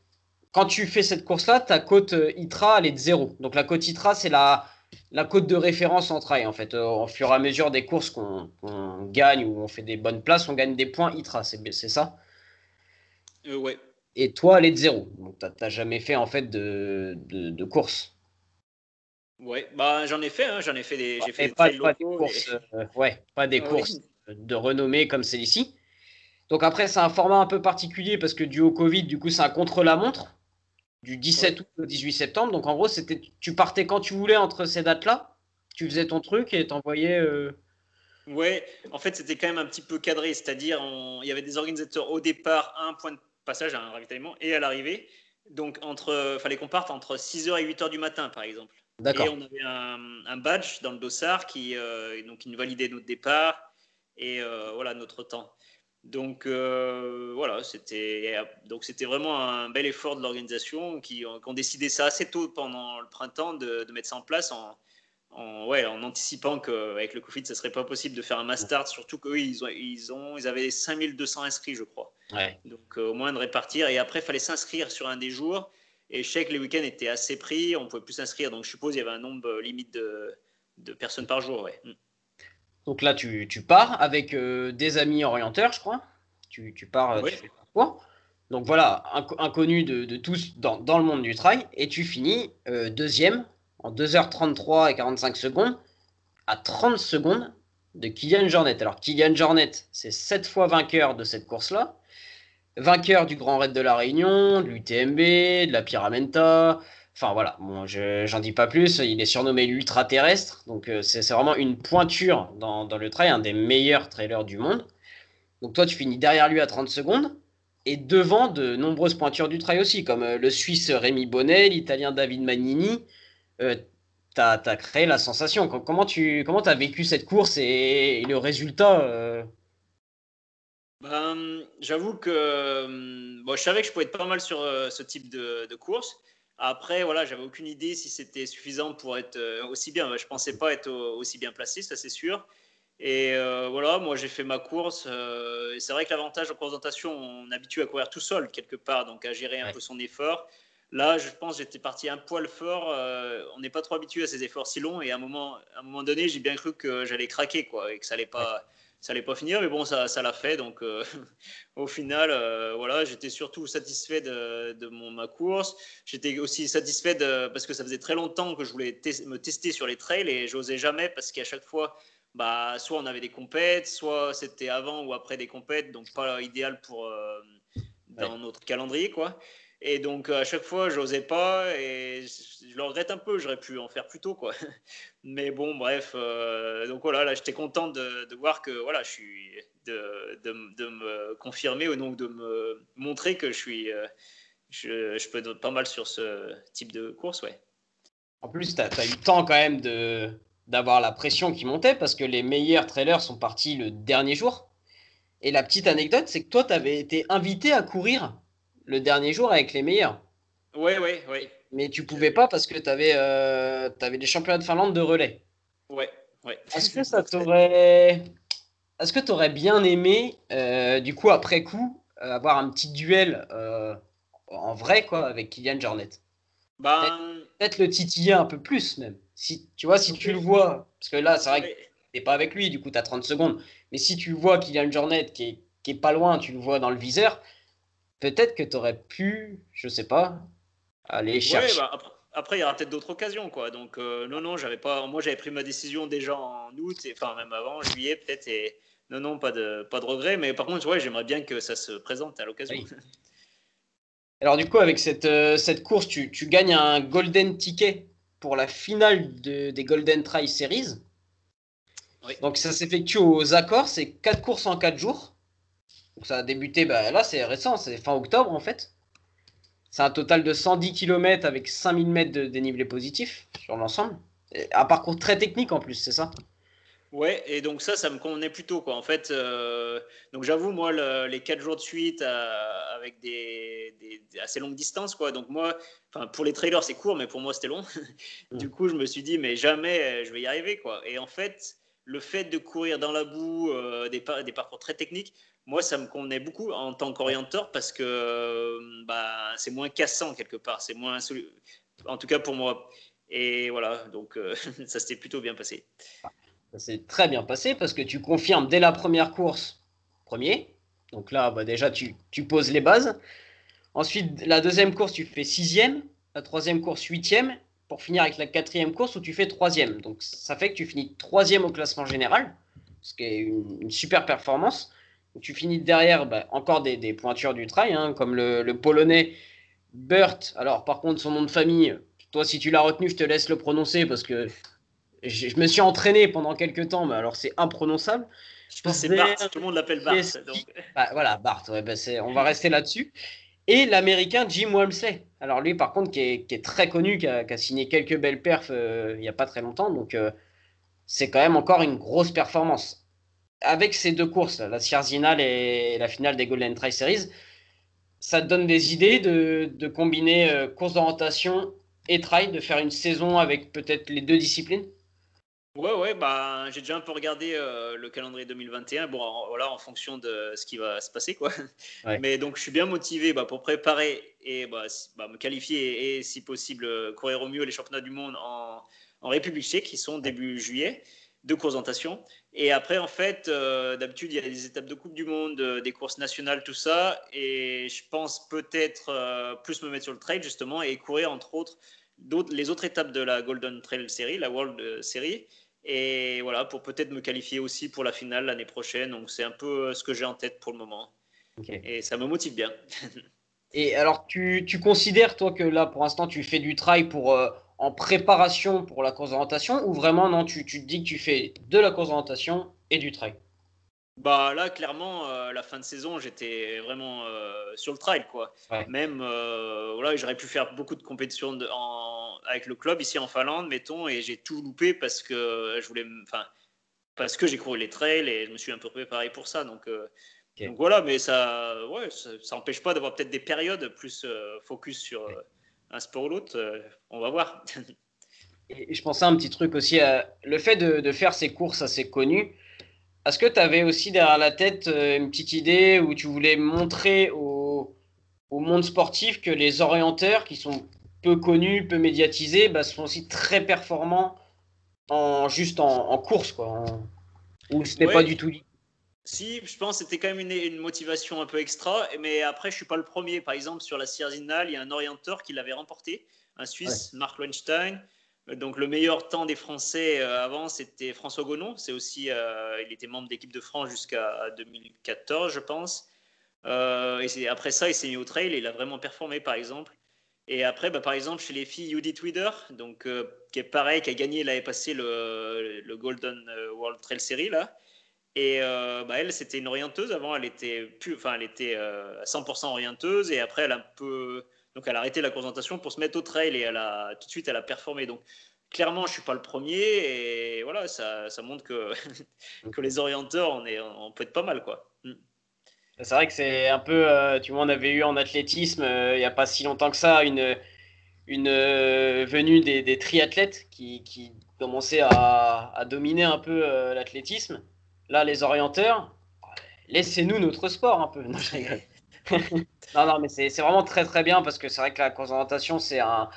quand tu fais cette course-là, ta cote euh, ITRA, elle est de zéro. Donc la cote ITRA, c'est la, la cote de référence en trail. En fait, euh, au fur et à mesure des courses qu'on gagne ou on fait des bonnes places, on gagne des points ITRA, c'est ça? Euh, Ouais. Et toi, elle est de zéro. Donc tu n'as jamais fait en fait de, de, course. Ouais, bah j'en ai fait, hein. j'en ai fait des, j'ai fait des, pas, des courses, ouais, pas des ah courses de renommée comme celle-ci. Donc après, c'est un format un peu particulier parce que dû au Covid, du coup, c'est un contre-la-montre du 17 août au 18 septembre. Donc en gros, c'était tu partais quand tu voulais entre ces dates-là, tu faisais ton truc et t'envoyais. Euh... Ouais, en fait, c'était quand même un petit peu cadré, c'est-à-dire il y avait des organisateurs au départ un point de passage à un ravitaillement et à l'arrivée. Donc entre fallait qu'on parte entre 6h et 8h du matin par exemple. Et on avait un, badge dans le dossard qui euh, donc qui nous validait notre départ et euh, voilà notre temps. Donc euh, voilà, c'était donc c'était vraiment un bel effort de l'organisation qui, ont décidé ça assez tôt pendant le printemps de, mettre ça en place en, en, ouais, en anticipant qu'avec le Covid, ce serait pas possible de faire un master, surtout qu'eux, ils, ont, ils, ont, ils avaient 5200 inscrits, je crois. Donc euh, au moins de répartir. Et après, il fallait s'inscrire sur un des jours. Et je sais que les week-ends étaient assez pris, on pouvait plus s'inscrire. Donc je suppose qu'il y avait un nombre limite de, de personnes par jour. Ouais. Donc là, tu, pars avec euh, des amis orienteurs, je crois. Tu, pars, euh, tu Donc voilà, inconnu de, tous dans, le monde du trail. Et tu finis euh, deuxième en 2h33 et 45 secondes à 30 secondes de Kylian Jornet. Alors Kylian Jornet, c'est sept fois vainqueur de cette course-là. Vainqueur du Grand Raid de la Réunion, de l'UTMB, de la Pyramenta, Enfin voilà, bon, je j'en dis pas plus. Il est surnommé l'ultra terrestre, donc euh, c'est vraiment une pointure dans, dans, le trail, un des meilleurs trailers du monde. Donc toi, tu finis derrière lui à 30 secondes et devant de nombreuses pointures du trail aussi, comme euh, le Suisse Rémi Bonnet, l'Italien David Magnini. Euh, tu as, créé la sensation. Comment tu comment as vécu cette course et, le résultat euh? ben, J'avoue que bon, je savais que je pouvais être pas mal sur ce type de, de course. Après, voilà, j'avais aucune idée si c'était suffisant pour être euh, aussi bien. Je pensais pas être aussi bien placé, ça c'est sûr. Et euh, voilà, moi j'ai fait ma course. Euh, c'est vrai que l'avantage en présentation, on est habitué à courir tout seul quelque part, donc à gérer un peu son effort. Là, je pense j'étais parti un poil fort. on n'est pas trop habitué à ces efforts si longs. Et à un moment, à un moment donné, j'ai bien cru que j'allais craquer, quoi, et que ça allait pas ça allait pas finir, mais bon, ça, ça l'a fait. Donc, euh, *laughs* au final, euh, voilà, j'étais surtout satisfait de, de mon, ma course. J'étais aussi satisfait de, parce que ça faisait très longtemps que je voulais me tester sur les trails et j'osais jamais parce qu'à chaque fois, bah, soit on avait des compètes, soit c'était avant ou après des compètes, donc pas idéal pour euh, dans notre calendrier, quoi. Et donc à chaque fois, j'osais pas et je le regrette un peu. J'aurais pu en faire plus tôt, quoi. Mais bon, bref. Euh, donc voilà, là, j'étais content de, voir que voilà, je suis de, de, de, me confirmer ou donc de me montrer que je suis, euh, je, je, peux pas mal sur ce type de course, ouais. En plus, tu as, eu le temps quand même de, d'avoir la pression qui montait parce que les meilleurs trailers sont partis le dernier jour. Et la petite anecdote, c'est que toi, tu avais été invité à courir le dernier jour avec les meilleurs. Oui, oui, oui. Mais tu pouvais pas parce que tu avais, euh, avais les championnats de Finlande de relais. Ouais, ouais. Est-ce que ça t'aurait. Est-ce que tu aurais bien aimé, euh, du coup, après coup, euh, avoir un petit duel euh, en vrai, quoi, avec Kylian Jornet? Ben, Peut-être le titiller un peu plus, même. Si, tu vois, si tu le vois, parce que là, c'est vrai que t'es pas avec lui, du coup, tu as 30 secondes. Mais si tu vois Kylian Jornet qui est, qui est pas loin, tu le vois dans le viseur, peut-être que tu aurais pu, je sais pas, aller Ouais, chercher. bah, après, après, il y aura peut-être d'autres occasions, quoi. Donc, euh, non, non, j'avais pas. Moi, j'avais pris ma décision déjà en août, et, enfin, même avant, juillet, peut-être. Et non, non, pas de, pas de regret. Mais par contre, ouais, j'aimerais bien que ça se présente à l'occasion. Oui. Alors, du coup, avec cette, euh, cette course, tu, tu gagnes un golden ticket pour la finale de- des Golden Try Series. Oui. Donc, ça s'effectue aux accords, c'est 4 courses en 4 jours. Donc, ça a débuté, bah, là, c'est récent, c'est fin octobre en fait. C'est un total de 110 km avec 5000 mètres de dénivelé positif sur l'ensemble. Un parcours très technique en plus, c'est ça? Ouais, et donc ça, ça me convenait plutôt, quoi. En fait, euh, donc j'avoue, moi, le- les quatre jours de suite euh, avec des, des- des assez longues distances, quoi. Donc moi, pour les trailers, c'est court, mais pour moi, c'était long. *laughs* du coup, je me suis dit, mais jamais euh, je vais y arriver, quoi. Et en fait, le fait de courir dans la boue, euh, des, par- des parcours très techniques, moi, ça me convenait beaucoup en tant qu'orienteur parce que euh, bah, c'est moins cassant quelque part, c'est moins, en tout cas pour moi. Et voilà, donc euh, *laughs* ça s'était plutôt bien passé. Ça s'est très bien passé parce que tu confirmes dès la première course premier. Donc là, bah, déjà, tu poses les bases. Ensuite, la deuxième course, tu fais sixième. La troisième course, huitième. Pour finir avec la quatrième course où tu fais troisième. Donc ça fait que tu finis troisième au classement général, ce qui est une, une super performance. Tu finis derrière bah, encore des, des pointures du trail, hein, comme le, le polonais Burt. Alors par contre, son nom de famille, toi si tu l'as retenu, je te laisse le prononcer parce que je, je me suis entraîné pendant quelques temps, mais alors c'est imprononçable. Je pense que c'est Bart, tout le monde l'appelle Bart. Donc. Bah, voilà, Bart, ouais, bah, on va rester là-dessus. Et l'américain Jim Walmsley. Alors lui, par contre, qui est, très connu, qui a, signé quelques belles perfs euh, il n'y a pas très longtemps. Donc euh, c'est quand même encore une grosse performance. Avec ces deux courses, la Sierzinal et la finale des Golden Trail Series, ça te donne des idées de, de combiner euh, course d'orientation et trail, de faire une saison avec peut-être les deux disciplines? Ouais, ouais, bah, j'ai déjà un peu regardé euh, le calendrier 2021, bon, en, voilà, en fonction de ce qui va se passer, quoi. *laughs* Ouais. Mais donc, je suis bien motivé bah, pour préparer et bah, bah, me qualifier et, si possible, courir au mieux les championnats du monde en, en République tchèque, qui sont début juillet, deux courses. Et après, en fait, euh, d'habitude, il y a des étapes de Coupe du Monde, euh, des courses nationales, tout ça. Et je pense peut-être plus me mettre sur le trail, justement, et courir, entre autres, d'autres- les autres étapes de la Golden Trail Series, la World Series. Et voilà, pour peut-être me qualifier aussi pour la finale l'année prochaine. Donc, c'est un peu euh, ce que j'ai en tête pour le moment. Et ça me motive bien. *laughs* Et alors, tu, tu considères, toi, que là, pour l'instant, tu fais du trail pour, euh, en préparation pour la course d'orientation ou vraiment, non, tu, tu te dis que tu fais de la course d'orientation et du trail? Bah là, clairement, euh, la fin de saison, j'étais vraiment euh, sur le trail, quoi. Ouais. Même, euh, voilà, j'aurais pu faire beaucoup de compétitions de- en- avec le club ici en Finlande, mettons, et j'ai tout loupé parce que je voulais, enfin, parce que j'ai couru les trails et je me suis un peu préparé pour ça. Donc, voilà, mais ça, ouais, ça, ça empêche pas d'avoir peut-être des périodes plus focus sur un sport ou l'autre. on va voir. *laughs* Et je pensais à un petit truc aussi, le fait de, de faire ces courses assez connues, est-ce que tu avais aussi derrière la tête euh, une petite idée où tu voulais montrer au, au monde sportif que les orienteurs qui sont peu connus, peu médiatisés, bah, sont aussi très performants en, juste en, en course, quoi, en- ou c'était Ouais. pas du tout Si, je pense que c'était quand même une, une motivation un peu extra, mais après, je suis pas le premier. Par exemple, sur la Sierzinal, il y a un orienteur qui l'avait remporté, un Suisse, Marc Lowenstein. Donc, le meilleur temps des Français euh, avant, c'était François Gonon. C'est aussi, euh, il était membre d'équipe de France jusqu'à 2014, je pense. Euh, et après ça, il s'est mis au trail il a vraiment performé, par exemple. Et après, bah, par exemple, chez les filles, Judith Wider, donc, qui est pareil, qui a gagné l'année passée le, le Golden World Trail Series, là. Et bah, elle, c'était une orienteuse. Avant, elle était, enfin, elle était à 100% orienteuse. Et après, elle a un peu. Donc, elle a arrêté la concentration pour se mettre au trail et elle a, tout de suite, elle a performé. Donc, clairement, je suis pas le premier et voilà, ça, ça montre que, *laughs* que les orienteurs, on, est, on peut être pas mal, quoi. Mm. C'est vrai que c'est un peu, euh, tu vois, on avait eu en athlétisme, euh, il n'y a pas si longtemps que ça, une, une euh, venue des, des, triathlètes qui, qui commençaient à, à, dominer un peu l'athlétisme. Là, les orienteurs, laissez-nous notre sport un peu. Non, je rigole. *laughs* non, non, mais c'est vraiment très très bien parce que c'est vrai que la course d'orientation, c'est un,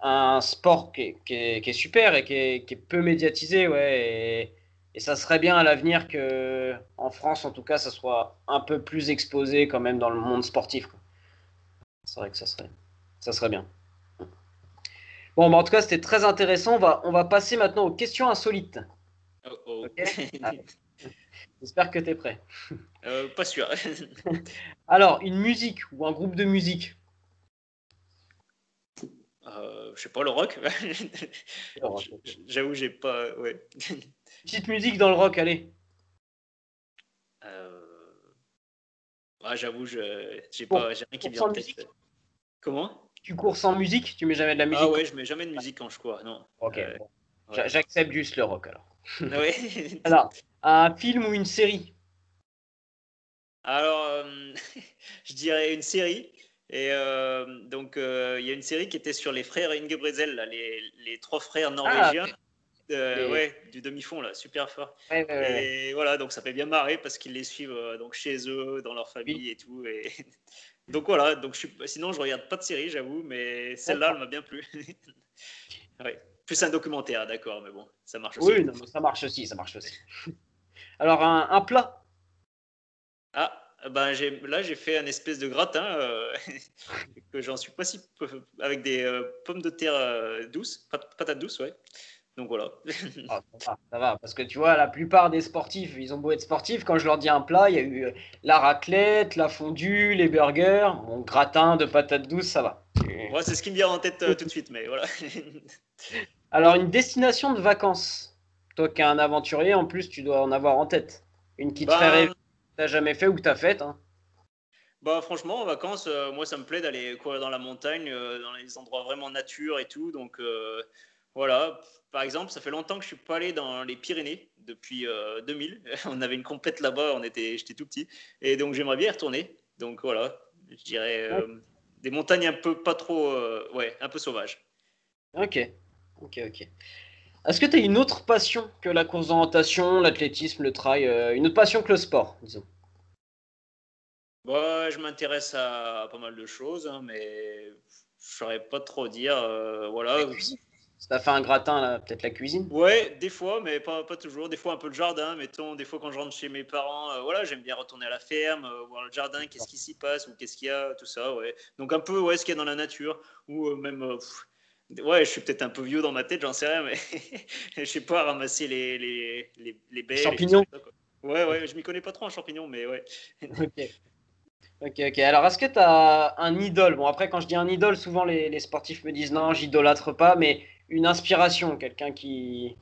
un sport qui est, qui, est, qui est, super et qui est, qui est peu médiatisé, ouais. Et, et ça serait bien à l'avenir que, en France en tout cas, ça soit un peu plus exposé quand même dans le monde sportif. C'est vrai que ça serait, ça serait bien. Bon, bah en tout cas, c'était très intéressant. On va, on va passer maintenant aux questions insolites. Oh, oh. *laughs* J'espère que tu es prêt. Euh, pas sûr. *laughs* Alors, une musique ou un groupe de musique euh, Je sais pas, le rock. *laughs* J'avoue, j'ai pas. Ouais. *laughs* Petite musique dans le rock, allez. Euh... Ah, J'avoue, je j'ai pas, rien qui vient en tête. Comment? Tu cours sans musique? Tu mets jamais de la musique? Ah ouais, je mets jamais de musique quand je cours, non. Ok. Euh, ouais. J'accepte juste le rock alors. Oui. *laughs* alors, un film ou une série? Alors, euh, *laughs* je dirais une série. Et euh, donc, euh, il y a une série qui était sur les frères Ingebrigtsen, les, les trois frères norvégiens. Ah, euh, ouais, du demi-fond là, super fort. et voilà, donc ça fait bien marrer parce qu'ils les suivent donc chez eux, dans leur famille et tout. Et *laughs* donc voilà, donc je suis... sinon je regarde pas de série, j'avoue, mais celle-là, elle m'a bien plu. ouais. Plus un documentaire, d'accord, mais bon, ça marche aussi. Oui, non, ça marche aussi, ça marche aussi. *laughs* Alors un, un plat? Ah, ben là j'ai fait un espèce de gratin euh, *laughs* que j'en suis pas si avec des euh, pommes de terre euh, douces, patates douces, ouais. Donc voilà. Ah, ça, va, parce que tu vois, la plupart des sportifs, ils ont beau être sportifs, quand je leur dis un plat, il y a eu la raclette, la fondue, les burgers, mon gratin de patates douces, ça va. Ouais, c'est ce qui me vient en tête tout de suite, mais voilà. *laughs* Alors, une destination de vacances. Toi qui es un aventurier, en plus, tu dois en avoir en tête. Une qui te bah, fait rêver, que t'as jamais fait ou que t'as faite. Hein. Bah franchement, en vacances, euh, moi ça me plaît d'aller courir dans la montagne, dans les endroits vraiment nature et tout. Donc voilà, par exemple, ça fait longtemps que je suis pas allé dans les Pyrénées depuis 2000. Euh, *laughs* on avait une compète là-bas, on était, j'étais tout petit, et donc j'aimerais bien y retourner. Donc voilà, je dirais euh, des montagnes un peu pas trop, euh, ouais, un peu sauvages. Ok, ok, ok. Est-ce que tu as une autre passion que la course d'orientation, l'athlétisme, le trail, une autre passion que le sport, disons? Bah, je m'intéresse à pas mal de choses, hein, mais je saurais pas trop dire. voilà. Ça fait un gratin, peut-être la cuisine? Ouais, des fois, mais pas, pas toujours. Des fois, un peu le jardin, mettons. Des fois, quand je rentre chez mes parents, euh, voilà, j'aime bien retourner à la ferme, euh, voir le jardin, qu'est-ce qui s'y passe ou qu'est-ce qu'il y a, tout ça, ouais. Donc, un peu, ouais, ce qu'il y a dans la nature. Ou euh, même, ouais, je suis peut-être un peu vieux dans ma tête, j'en sais rien, mais *laughs* je sais pas, ramasser les, les, les, les baies. Champignons Ouais, ouais, je m'y connais pas trop en champignons, mais ouais. *laughs* ok. Ok, ok. Alors, est-ce que tu as un idole? Bon, après, quand je dis un idole, souvent les, les sportifs me disent non, j'idolâtre pas, mais une inspiration, quelqu'un qui.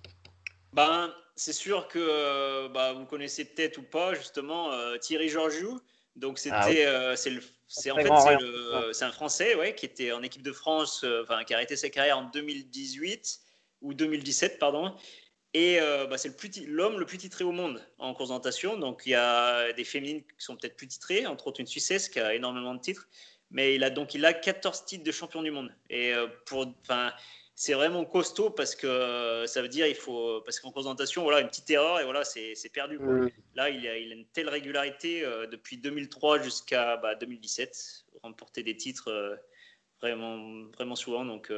Ben, c'est sûr que euh, bah, vous connaissez peut-être ou pas justement euh, Thierry Georgiou. Donc ah c'était, euh, c'est c'est en fait c'est, un Français, ouais, qui était en équipe de France, enfin qui a arrêté sa carrière en 2018 ou 2017, pardon. Et bah, c'est le plus, l'homme le plus titré au monde en course Donc il y a des féminines qui sont peut-être plus titrées, entre autres une Suissesse qui a énormément de titres. Mais il a donc il a 14 titres de champion du monde. Et pour, enfin, c'est vraiment costaud parce que euh, ça veut dire il faut parce qu'en présentation voilà une petite erreur et voilà c'est perdu là il a, il a, une telle régularité euh, depuis 2003 jusqu'à bah, 2017 remporter des titres euh, vraiment vraiment souvent. Donc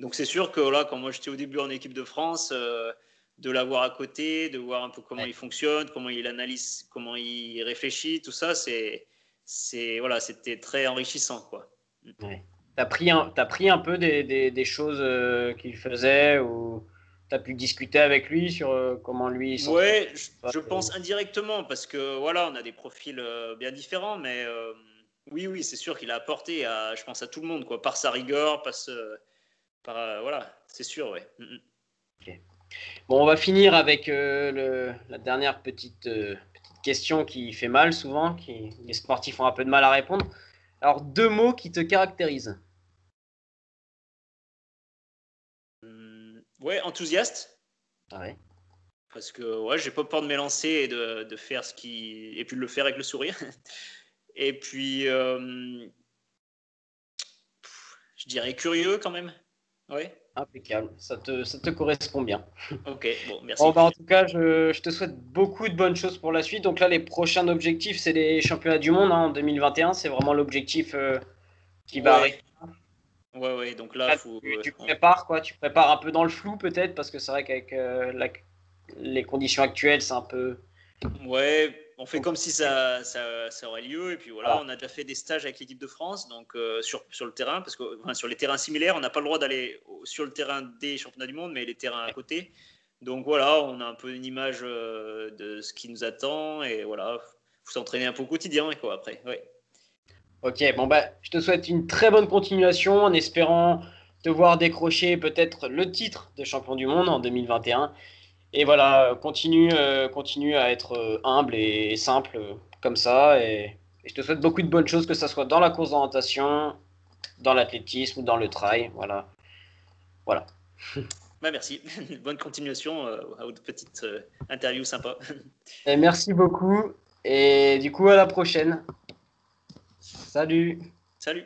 donc c'est sûr que là quand moi j'étais au début en équipe de France de l'avoir à côté de voir un peu comment il fonctionne comment il analyse comment il réfléchit tout ça c'est c'est voilà c'était très enrichissant quoi. Tu as, pris un, as pris un peu des, des, des choses euh, qu'il faisait ou tu as pu discuter avec lui sur euh, comment lui. Oui, je, je pense indirectement parce que voilà, on a des profils euh, bien différents, mais oui, oui, c'est sûr qu'il a apporté, à, je pense, à tout le monde, quoi, par sa rigueur, par, par voilà, c'est sûr, ouais. Mm, mm. Bon, on va finir avec le, la dernière petite, petite question qui fait mal souvent, qui les sportifs ont un peu de mal à répondre. Alors, deux mots qui te caractérisent. Ouais, enthousiaste. Ah ouais. Parce que ouais, j'ai pas peur de m'élancer et de, de, faire ce qui. et puis de le faire avec le sourire. *laughs* et puis. Euh... je dirais curieux quand même. Ouais. Impeccable, ça te, ça te correspond bien. *laughs* Ok, bon, merci. Bon, bah, en tout cas, je, je, te souhaite beaucoup de bonnes choses pour la suite. Donc là, les prochains objectifs, c'est les championnats du monde hein, en 2021. C'est vraiment l'objectif euh, qui va ouais. Ouais, ouais, donc là, faut, tu, tu, prépares quoi? Tu prépares un peu dans le flou peut-être? Parce que c'est vrai qu'avec euh, la, les conditions actuelles, c'est un peu. Ouais, on fait comme si ça, ça, ça, aurait lieu. Et puis voilà, voilà. on a déjà fait des stages avec l'équipe de France, donc euh, sur, sur le terrain, parce que enfin, sur les terrains similaires, on n'a pas le droit d'aller sur le terrain des championnats du monde, mais les terrains à côté. Donc voilà, on a un peu une image euh, de ce qui nous attend et voilà, faut s'entraîner un peu au quotidien quoi après. Ouais. Ok, bon bah, je te souhaite une très bonne continuation en espérant te voir décrocher peut-être le titre de champion du monde en 2021. Et voilà, continue, euh, continue à être euh, humble et, simple euh, comme ça. Et, et, je te souhaite beaucoup de bonnes choses, que ce soit dans la course d'orientation, dans l'athlétisme ou dans le trail. Voilà. Voilà. *laughs* Bah merci. *laughs* Bonne continuation euh, à votre petite euh, interview sympa. *laughs* Et merci beaucoup. Et du coup, à la prochaine. Salut. Salut.